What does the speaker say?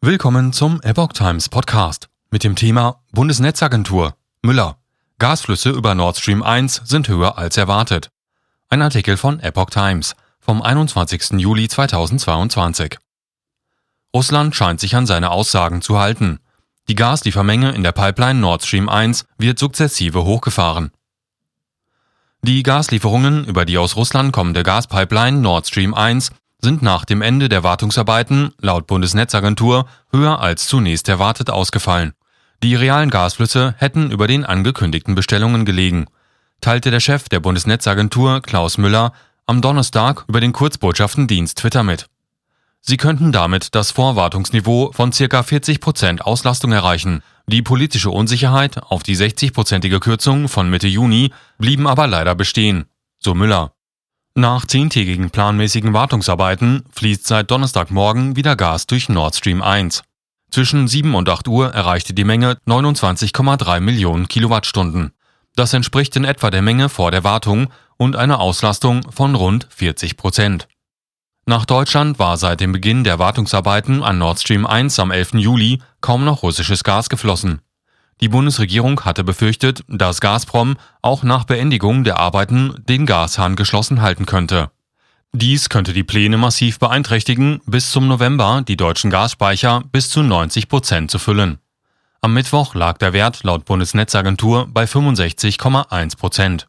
Willkommen zum Epoch Times Podcast mit dem Thema Bundesnetzagentur Müller. Gasflüsse über Nord Stream 1 sind höher als erwartet. Ein Artikel von Epoch Times vom 21. Juli 2022. Russland scheint sich an seine Aussagen zu halten. Die Gasliefermenge in der Pipeline Nord Stream 1 wird sukzessive hochgefahren. Die Gaslieferungen über die aus Russland kommende Gaspipeline Nord Stream 1 sind nach dem Ende der Wartungsarbeiten laut Bundesnetzagentur höher als zunächst erwartet ausgefallen. Die realen Gasflüsse hätten über den angekündigten Bestellungen gelegen, teilte der Chef der Bundesnetzagentur Klaus Müller am Donnerstag über den Kurzbotschaftendienst Twitter mit. Sie könnten damit das Vorwartungsniveau von ca. 40 Prozent Auslastung erreichen. Die politische Unsicherheit auf die 60-prozentige Kürzung von Mitte Juni blieben aber leider bestehen, so Müller. Nach zehntägigen planmäßigen Wartungsarbeiten fließt seit Donnerstagmorgen wieder Gas durch Nord Stream 1. Zwischen 7 und 8 Uhr erreichte die Menge 29,3 Millionen Kilowattstunden. Das entspricht in etwa der Menge vor der Wartung und einer Auslastung von rund 40 Prozent. Nach Deutschland war seit dem Beginn der Wartungsarbeiten an Nord Stream 1 am 11. Juli kaum noch russisches Gas geflossen. Die Bundesregierung hatte befürchtet, dass Gazprom auch nach Beendigung der Arbeiten den Gashahn geschlossen halten könnte. Dies könnte die Pläne massiv beeinträchtigen, bis zum November die deutschen Gasspeicher bis zu 90 Prozent zu füllen. Am Mittwoch lag der Wert laut Bundesnetzagentur bei 65,1 Prozent.